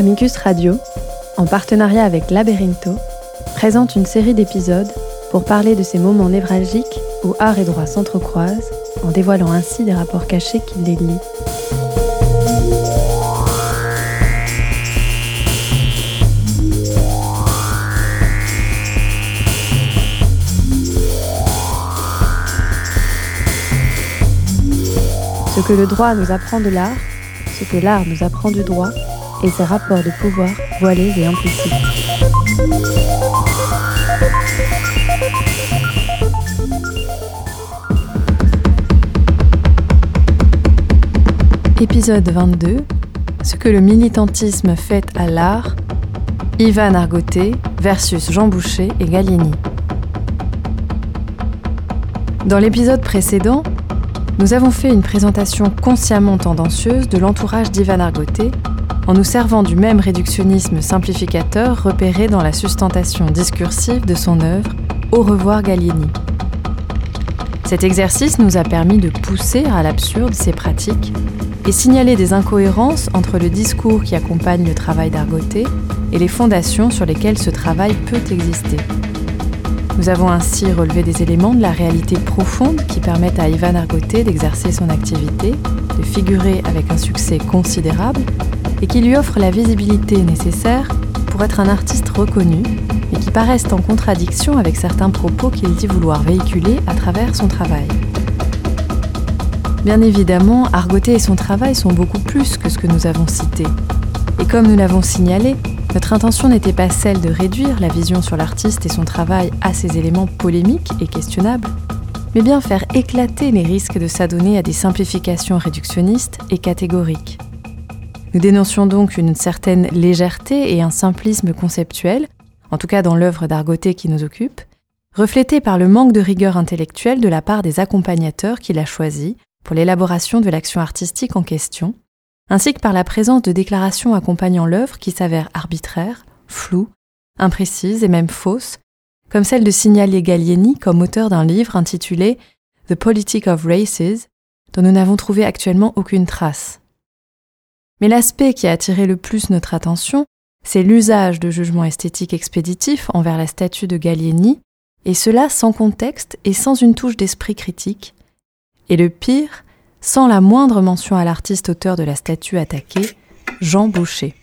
Amicus Radio, en partenariat avec Laberinto, présente une série d'épisodes pour parler de ces moments névralgiques où art et droit s'entrecroisent, en dévoilant ainsi des rapports cachés qui les lient. Ce que le droit nous apprend de l'art, ce que l'art nous apprend du droit, et ses rapports de pouvoir voilés et implicites. Épisode 22 Ce que le militantisme fait à l'art, Ivan Argoté versus Jean Boucher et Gallieni. Dans l'épisode précédent, nous avons fait une présentation consciemment tendancieuse de l'entourage d'Ivan Argoté en nous servant du même réductionnisme simplificateur repéré dans la sustentation discursive de son œuvre Au revoir Gallieni. Cet exercice nous a permis de pousser à l'absurde ces pratiques et signaler des incohérences entre le discours qui accompagne le travail d'Argoté et les fondations sur lesquelles ce travail peut exister. Nous avons ainsi relevé des éléments de la réalité profonde qui permettent à Ivan Argoté d'exercer son activité, de figurer avec un succès considérable et qui lui offrent la visibilité nécessaire pour être un artiste reconnu et qui paraissent en contradiction avec certains propos qu'il dit vouloir véhiculer à travers son travail. Bien évidemment, Argoté et son travail sont beaucoup plus que ce que nous avons cité. Et comme nous l'avons signalé, notre intention n'était pas celle de réduire la vision sur l'artiste et son travail à ces éléments polémiques et questionnables, mais bien faire éclater les risques de s'adonner à des simplifications réductionnistes et catégoriques. Nous dénoncions donc une certaine légèreté et un simplisme conceptuel, en tout cas dans l'œuvre d'Argoté qui nous occupe, reflété par le manque de rigueur intellectuelle de la part des accompagnateurs qu'il a choisis pour l'élaboration de l'action artistique en question, ainsi que par la présence de déclarations accompagnant l'œuvre qui s'avèrent arbitraires, floues, imprécises et même fausses, comme celle de signaler Gallieni comme auteur d'un livre intitulé The Politic of Races, dont nous n'avons trouvé actuellement aucune trace. Mais l'aspect qui a attiré le plus notre attention, c'est l'usage de jugements esthétiques expéditifs envers la statue de Gallieni, et cela sans contexte et sans une touche d'esprit critique. Et le pire, sans la moindre mention à l'artiste auteur de la statue attaquée, Jean Boucher.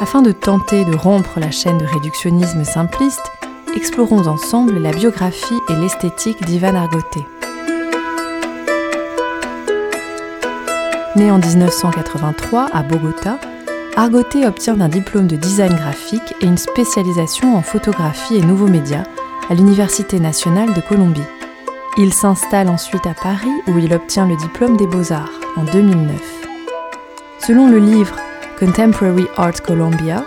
Afin de tenter de rompre la chaîne de réductionnisme simpliste, explorons ensemble la biographie et l'esthétique d'Ivan Argoté. Né en 1983 à Bogota, Argoté obtient un diplôme de design graphique et une spécialisation en photographie et nouveaux médias à l'Université nationale de Colombie. Il s'installe ensuite à Paris où il obtient le diplôme des beaux-arts en 2009. Selon le livre Contemporary Art Colombia,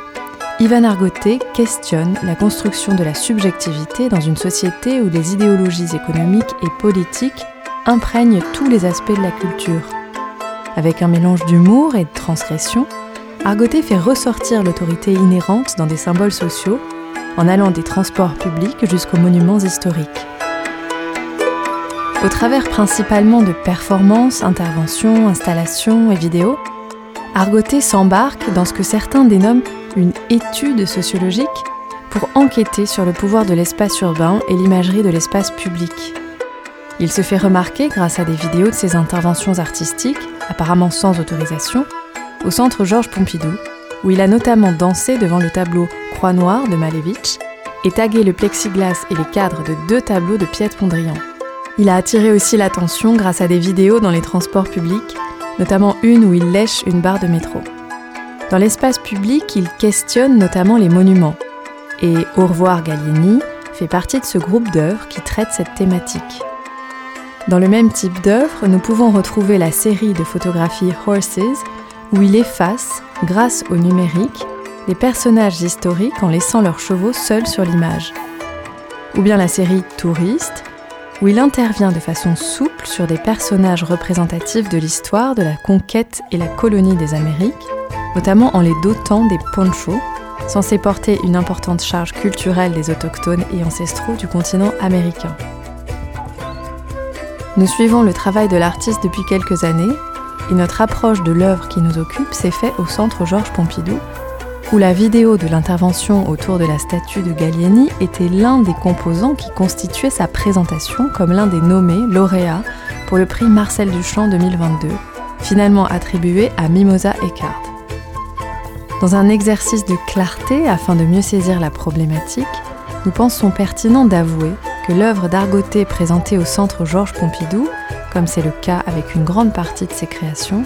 Ivan Argoté questionne la construction de la subjectivité dans une société où les idéologies économiques et politiques imprègnent tous les aspects de la culture. Avec un mélange d'humour et de transgression, Argoté fait ressortir l'autorité inhérente dans des symboles sociaux en allant des transports publics jusqu'aux monuments historiques. Au travers principalement de performances, interventions, installations et vidéos, Argoté s'embarque dans ce que certains dénomment une étude sociologique pour enquêter sur le pouvoir de l'espace urbain et l'imagerie de l'espace public. Il se fait remarquer grâce à des vidéos de ses interventions artistiques, apparemment sans autorisation, au centre Georges Pompidou, où il a notamment dansé devant le tableau Croix Noire de Malevich et tagué le plexiglas et les cadres de deux tableaux de Piet Mondrian. Il a attiré aussi l'attention grâce à des vidéos dans les transports publics, notamment une où il lèche une barre de métro. Dans l'espace public, il questionne notamment les monuments. Et Au revoir Gallieni fait partie de ce groupe d'œuvres qui traite cette thématique. Dans le même type d'œuvre, nous pouvons retrouver la série de photographies Horses, où il efface, grâce au numérique, les personnages historiques en laissant leurs chevaux seuls sur l'image. Ou bien la série Touriste, où il intervient de façon souple sur des personnages représentatifs de l'histoire de la conquête et la colonie des Amériques, notamment en les dotant des ponchos, censés porter une importante charge culturelle des autochtones et ancestraux du continent américain. Nous suivons le travail de l'artiste depuis quelques années et notre approche de l'œuvre qui nous occupe s'est fait au centre Georges Pompidou, où la vidéo de l'intervention autour de la statue de Gallieni était l'un des composants qui constituait sa présentation comme l'un des nommés lauréats pour le prix Marcel Duchamp 2022, finalement attribué à Mimosa Eckhart. Dans un exercice de clarté afin de mieux saisir la problématique, nous pensons pertinent d'avouer que l'œuvre d'Argoté présentée au centre Georges Pompidou, comme c'est le cas avec une grande partie de ses créations,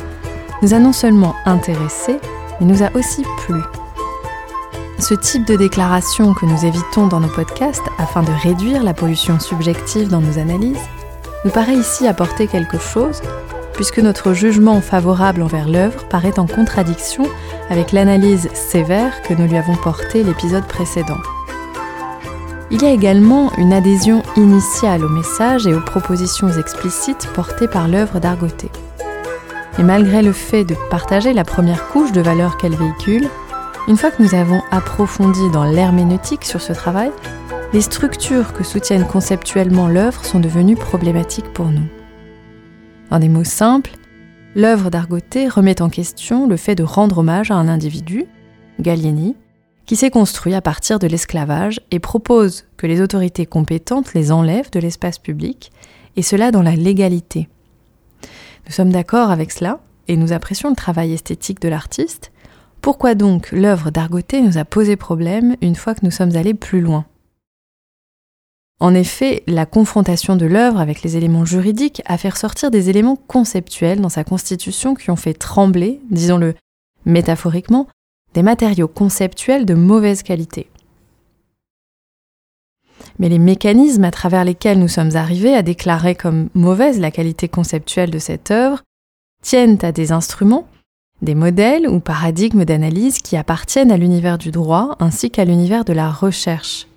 nous a non seulement intéressés, mais nous a aussi plu. Ce type de déclaration que nous évitons dans nos podcasts afin de réduire la pollution subjective dans nos analyses, nous paraît ici apporter quelque chose, puisque notre jugement favorable envers l'œuvre paraît en contradiction avec l'analyse sévère que nous lui avons portée l'épisode précédent. Il y a également une adhésion initiale au message et aux propositions explicites portées par l'œuvre d'Argoté. Et malgré le fait de partager la première couche de valeurs qu'elle véhicule, une fois que nous avons approfondi dans l'herméneutique sur ce travail, les structures que soutiennent conceptuellement l'œuvre sont devenues problématiques pour nous. En des mots simples, l'œuvre d'Argoté remet en question le fait de rendre hommage à un individu, Gallieni, qui s'est construit à partir de l'esclavage et propose que les autorités compétentes les enlèvent de l'espace public, et cela dans la légalité. Nous sommes d'accord avec cela, et nous apprécions le travail esthétique de l'artiste. Pourquoi donc l'œuvre d'Argoté nous a posé problème une fois que nous sommes allés plus loin? En effet, la confrontation de l'œuvre avec les éléments juridiques a fait ressortir des éléments conceptuels dans sa constitution qui ont fait trembler, disons-le métaphoriquement, des matériaux conceptuels de mauvaise qualité. Mais les mécanismes à travers lesquels nous sommes arrivés à déclarer comme mauvaise la qualité conceptuelle de cette œuvre tiennent à des instruments, des modèles ou paradigmes d'analyse qui appartiennent à l'univers du droit ainsi qu'à l'univers de la recherche.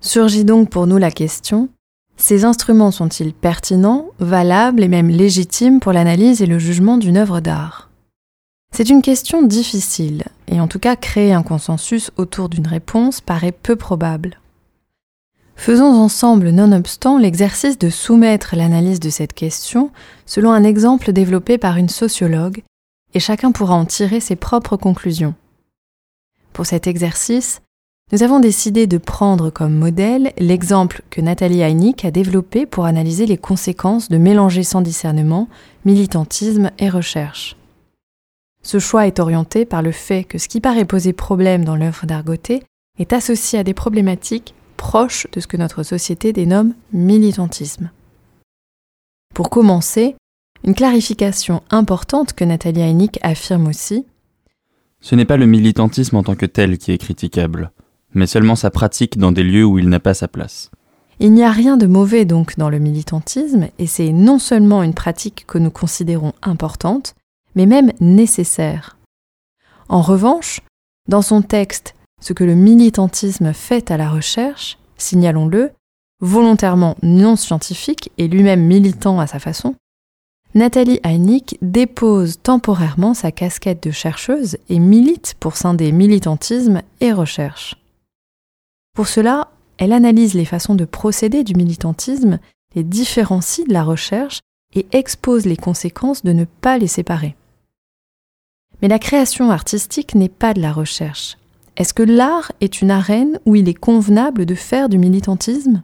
Surgit donc pour nous la question, ces instruments sont-ils pertinents, valables et même légitimes pour l'analyse et le jugement d'une œuvre d'art? C'est une question difficile, et en tout cas créer un consensus autour d'une réponse paraît peu probable. Faisons ensemble, nonobstant, l'exercice de soumettre l'analyse de cette question selon un exemple développé par une sociologue, et chacun pourra en tirer ses propres conclusions. Pour cet exercice, nous avons décidé de prendre comme modèle l'exemple que Nathalie Heineck a développé pour analyser les conséquences de mélanger sans discernement militantisme et recherche. Ce choix est orienté par le fait que ce qui paraît poser problème dans l'œuvre d'Argoté est associé à des problématiques proches de ce que notre société dénomme militantisme. Pour commencer, une clarification importante que Nathalie Heineck affirme aussi. Ce n'est pas le militantisme en tant que tel qui est critiquable, mais seulement sa pratique dans des lieux où il n'a pas sa place. Il n'y a rien de mauvais donc dans le militantisme, et c'est non seulement une pratique que nous considérons importante, mais même nécessaire. En revanche, dans son texte Ce que le militantisme fait à la recherche, signalons-le, volontairement non scientifique et lui-même militant à sa façon, Nathalie Heineck dépose temporairement sa casquette de chercheuse et milite pour scinder militantisme et recherche. Pour cela, elle analyse les façons de procéder du militantisme, les différencie de la recherche et expose les conséquences de ne pas les séparer. Mais la création artistique n'est pas de la recherche. Est-ce que l'art est une arène où il est convenable de faire du militantisme?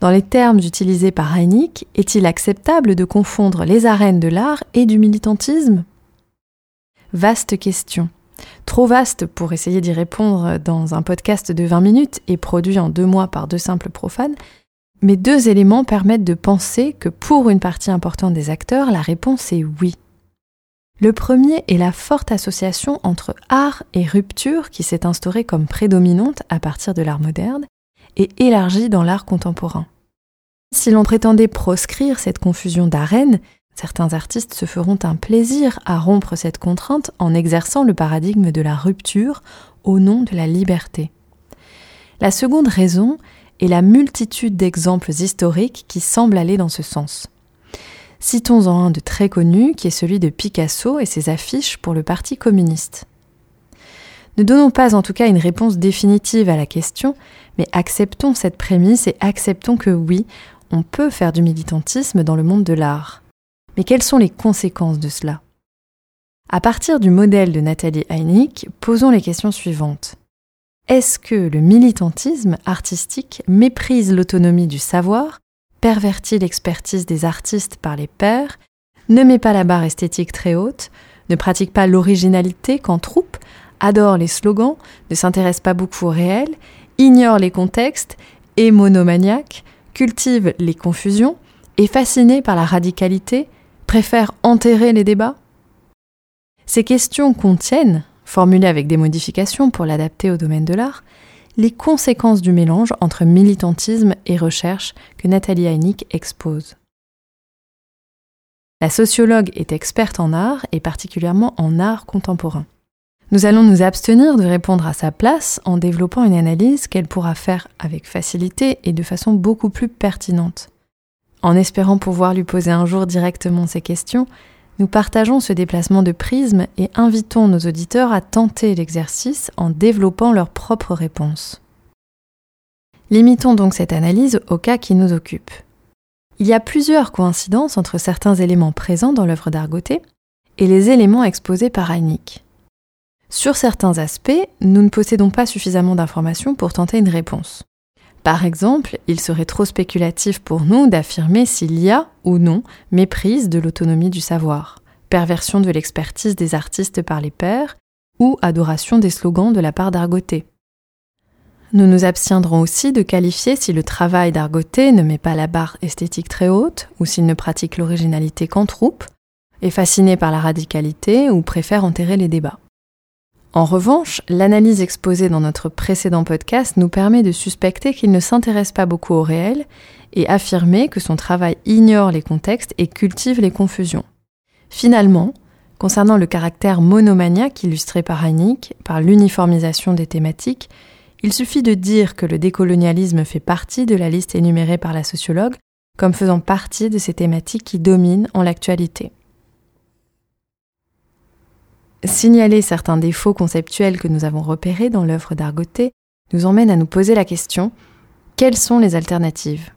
Dans les termes utilisés par Heineck, est-il acceptable de confondre les arènes de l'art et du militantisme? Vaste question. Trop vaste pour essayer d'y répondre dans un podcast de 20 minutes et produit en deux mois par deux simples profanes, mais deux éléments permettent de penser que pour une partie importante des acteurs, la réponse est oui. Le premier est la forte association entre art et rupture qui s'est instaurée comme prédominante à partir de l'art moderne et élargie dans l'art contemporain. Si l'on prétendait proscrire cette confusion d'arènes, Certains artistes se feront un plaisir à rompre cette contrainte en exerçant le paradigme de la rupture au nom de la liberté. La seconde raison est la multitude d'exemples historiques qui semblent aller dans ce sens. Citons-en un de très connu qui est celui de Picasso et ses affiches pour le Parti communiste. Ne donnons pas en tout cas une réponse définitive à la question, mais acceptons cette prémisse et acceptons que oui, on peut faire du militantisme dans le monde de l'art. Mais quelles sont les conséquences de cela? À partir du modèle de Nathalie Heinick, posons les questions suivantes. Est-ce que le militantisme artistique méprise l'autonomie du savoir, pervertit l'expertise des artistes par les pairs, ne met pas la barre esthétique très haute, ne pratique pas l'originalité qu'en troupe, adore les slogans, ne s'intéresse pas beaucoup au réel, ignore les contextes, est monomaniaque, cultive les confusions, est fasciné par la radicalité, préfère enterrer les débats. Ces questions contiennent, formulées avec des modifications pour l'adapter au domaine de l'art, les conséquences du mélange entre militantisme et recherche que Nathalie Heinick expose. La sociologue est experte en art et particulièrement en art contemporain. Nous allons nous abstenir de répondre à sa place en développant une analyse qu'elle pourra faire avec facilité et de façon beaucoup plus pertinente. En espérant pouvoir lui poser un jour directement ces questions, nous partageons ce déplacement de prisme et invitons nos auditeurs à tenter l'exercice en développant leurs propres réponses. Limitons donc cette analyse au cas qui nous occupe. Il y a plusieurs coïncidences entre certains éléments présents dans l'œuvre d'Argoté et les éléments exposés par Heineck. Sur certains aspects, nous ne possédons pas suffisamment d'informations pour tenter une réponse. Par exemple, il serait trop spéculatif pour nous d'affirmer s'il y a ou non méprise de l'autonomie du savoir, perversion de l'expertise des artistes par les pairs ou adoration des slogans de la part d'Argoté. Nous nous abstiendrons aussi de qualifier si le travail d'Argoté ne met pas la barre esthétique très haute ou s'il ne pratique l'originalité qu'en troupe, est fasciné par la radicalité ou préfère enterrer les débats. En revanche, l'analyse exposée dans notre précédent podcast nous permet de suspecter qu'il ne s'intéresse pas beaucoup au réel et affirmer que son travail ignore les contextes et cultive les confusions. Finalement, concernant le caractère monomaniaque illustré par Heineck, par l'uniformisation des thématiques, il suffit de dire que le décolonialisme fait partie de la liste énumérée par la sociologue comme faisant partie de ces thématiques qui dominent en l'actualité. Signaler certains défauts conceptuels que nous avons repérés dans l'œuvre d'Argoté nous emmène à nous poser la question quelles sont les alternatives?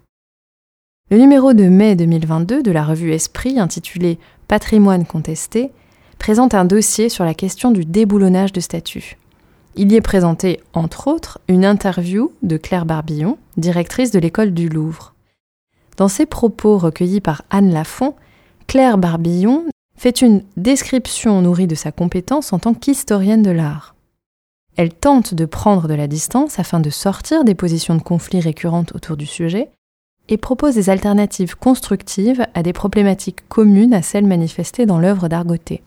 Le numéro de mai 2022 de la revue Esprit, intitulé Patrimoine contesté, présente un dossier sur la question du déboulonnage de statuts. Il y est présenté, entre autres, une interview de Claire Barbillon, directrice de l'école du Louvre. Dans ses propos recueillis par Anne Lafont, Claire Barbillon fait une description nourrie de sa compétence en tant qu'historienne de l'art. Elle tente de prendre de la distance afin de sortir des positions de conflit récurrentes autour du sujet et propose des alternatives constructives à des problématiques communes à celles manifestées dans l'œuvre d'Argoté.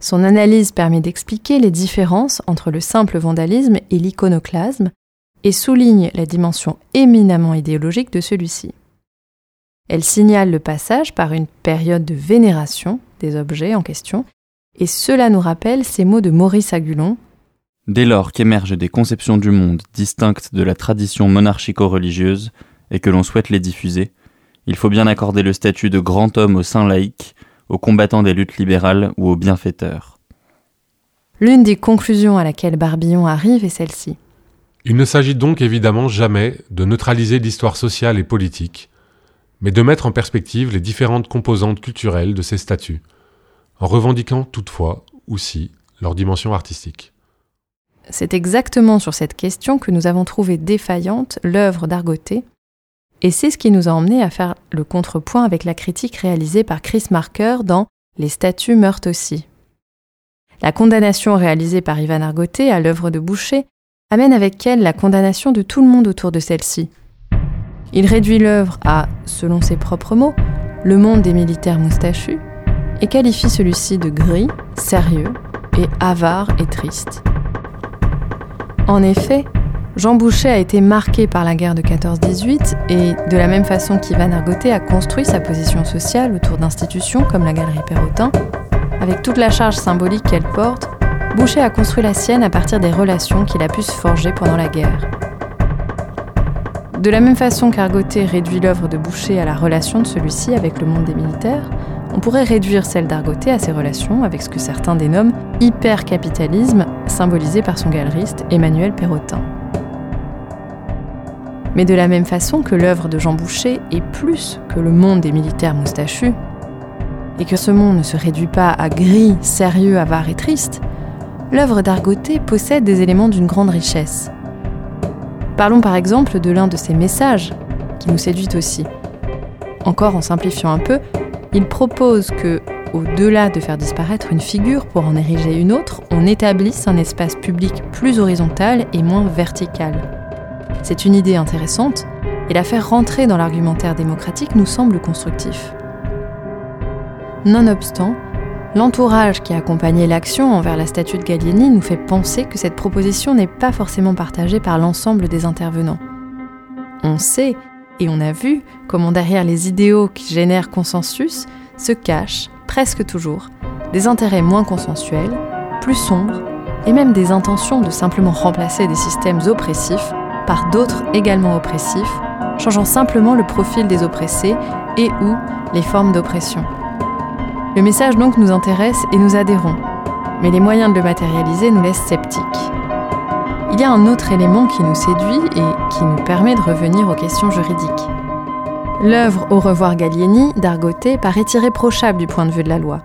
Son analyse permet d'expliquer les différences entre le simple vandalisme et l'iconoclasme et souligne la dimension éminemment idéologique de celui-ci. Elle signale le passage par une période de vénération des objets en question, et cela nous rappelle ces mots de Maurice Agulon. Dès lors qu'émergent des conceptions du monde distinctes de la tradition monarchico-religieuse et que l'on souhaite les diffuser, il faut bien accorder le statut de grand homme au sein laïque, aux combattants des luttes libérales ou aux bienfaiteurs. L'une des conclusions à laquelle Barbillon arrive est celle-ci. Il ne s'agit donc évidemment jamais de neutraliser l'histoire sociale et politique, mais de mettre en perspective les différentes composantes culturelles de ces statuts, en revendiquant toutefois aussi leur dimension artistique. C'est exactement sur cette question que nous avons trouvé défaillante l'œuvre d'Argoté, et c'est ce qui nous a emmené à faire le contrepoint avec la critique réalisée par Chris Marker dans Les statues meurent aussi. La condamnation réalisée par Ivan Argoté à l'œuvre de Boucher amène avec elle la condamnation de tout le monde autour de celle-ci, il réduit l'œuvre à, selon ses propres mots, le monde des militaires moustachus et qualifie celui-ci de gris, sérieux et avare et triste. En effet, Jean Boucher a été marqué par la guerre de 14-18 et, de la même façon qu'Ivan Argoté a construit sa position sociale autour d'institutions comme la Galerie Perrotin, avec toute la charge symbolique qu'elle porte, Boucher a construit la sienne à partir des relations qu'il a pu se forger pendant la guerre. De la même façon qu'Argoté réduit l'œuvre de Boucher à la relation de celui-ci avec le monde des militaires, on pourrait réduire celle d'Argoté à ses relations avec ce que certains dénomment hypercapitalisme, symbolisé par son galeriste Emmanuel Perrotin. Mais de la même façon que l'œuvre de Jean Boucher est plus que le monde des militaires moustachus, et que ce monde ne se réduit pas à gris, sérieux, avare et triste, l'œuvre d'Argoté possède des éléments d'une grande richesse. Parlons par exemple de l'un de ses messages, qui nous séduit aussi. Encore en simplifiant un peu, il propose que, au-delà de faire disparaître une figure pour en ériger une autre, on établisse un espace public plus horizontal et moins vertical. C'est une idée intéressante, et la faire rentrer dans l'argumentaire démocratique nous semble constructif. Nonobstant, l'entourage qui accompagnait l'action envers la statue de Gallieni nous fait penser que cette proposition n'est pas forcément partagée par l'ensemble des intervenants. On sait et on a vu comment derrière les idéaux qui génèrent consensus se cachent, presque toujours, des intérêts moins consensuels, plus sombres, et même des intentions de simplement remplacer des systèmes oppressifs par d'autres également oppressifs, changeant simplement le profil des oppressés et ou les formes d'oppression. Le message donc nous intéresse et nous adhérons, mais les moyens de le matérialiser nous laissent sceptiques. Il y a un autre élément qui nous séduit et qui nous permet de revenir aux questions juridiques. L'œuvre Au revoir Gallieni d'Argoté paraît irréprochable du point de vue de la loi.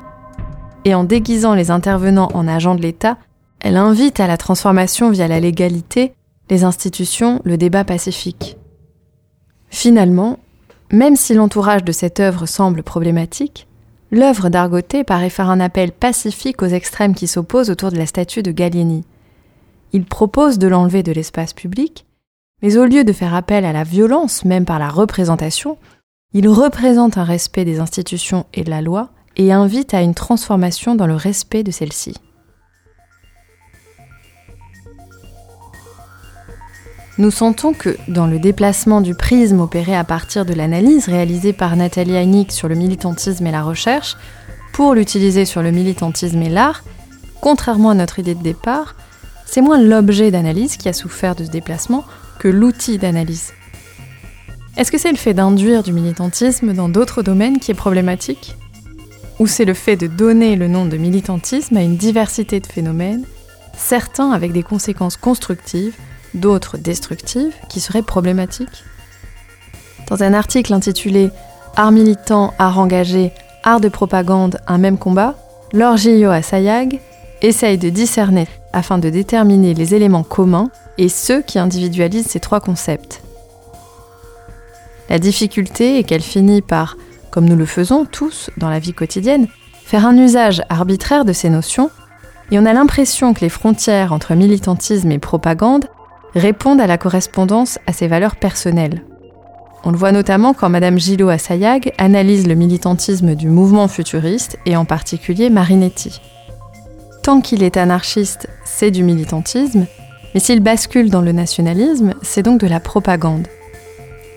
Et en déguisant les intervenants en agents de l'État, elle invite à la transformation via la légalité, les institutions, le débat pacifique. Finalement, même si l'entourage de cette œuvre semble problématique, l'œuvre d'Argoté paraît faire un appel pacifique aux extrêmes qui s'opposent autour de la statue de Gallieni. Il propose de l'enlever de l'espace public, mais au lieu de faire appel à la violence, même par la représentation, il représente un respect des institutions et de la loi et invite à une transformation dans le respect de celle-ci. Nous sentons que, dans le déplacement du prisme opéré à partir de l'analyse réalisée par Nathalie Heinig sur le militantisme et la recherche, pour l'utiliser sur le militantisme et l'art, contrairement à notre idée de départ, c'est moins l'objet d'analyse qui a souffert de ce déplacement que l'outil d'analyse. Est-ce que c'est le fait d'induire du militantisme dans d'autres domaines qui est problématique? Ou c'est le fait de donner le nom de militantisme à une diversité de phénomènes, certains avec des conséquences constructives, d'autres destructives, qui seraient problématiques Dans un article intitulé Art militant, art engagé, art de propagande, un même combat, Laure Gillot à essaye de discerner afin de déterminer les éléments communs et ceux qui individualisent ces trois concepts. La difficulté est qu'elle finit par, comme nous le faisons tous dans la vie quotidienne, faire un usage arbitraire de ces notions, et on a l'impression que les frontières entre militantisme et propagande répondent à la correspondance à ces valeurs personnelles. On le voit notamment quand Madame Gillot Assayag analyse le militantisme du mouvement futuriste et en particulier Marinetti. Tant qu'il est anarchiste, c'est du militantisme, mais s'il bascule dans le nationalisme, c'est donc de la propagande.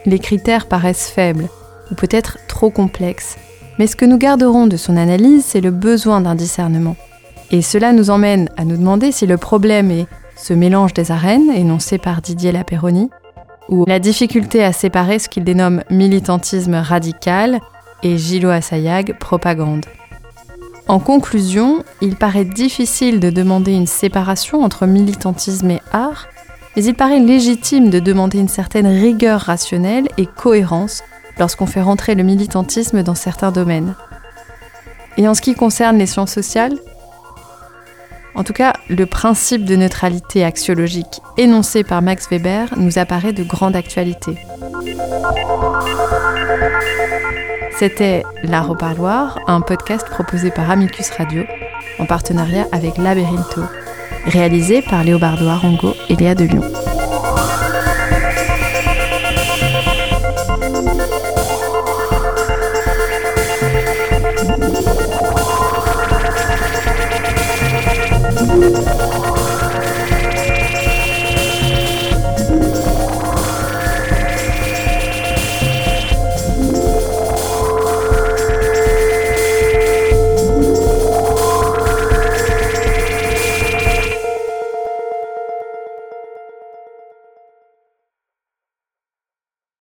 Les critères paraissent faibles, ou peut-être trop complexes, mais ce que nous garderons de son analyse, c'est le besoin d'un discernement. Et cela nous emmène à nous demander si le problème est ce mélange des arènes, énoncé par Didier Laperoni, ou la difficulté à séparer ce qu'il dénomme militantisme radical et Gilo Assayag propagande. En conclusion, il paraît difficile de demander une séparation entre militantisme et art, mais il paraît légitime de demander une certaine rigueur rationnelle et cohérence lorsqu'on fait rentrer le militantisme dans certains domaines. Et en ce qui concerne les sciences sociales, en tout cas, le principe de neutralité axiologique énoncé par Max Weber nous apparaît de grande actualité. C'était L'Art au Parloir, un podcast proposé par Amicus Radio en partenariat avec Labyrintho, réalisé par Léobardo Arango et Léa de Lyon.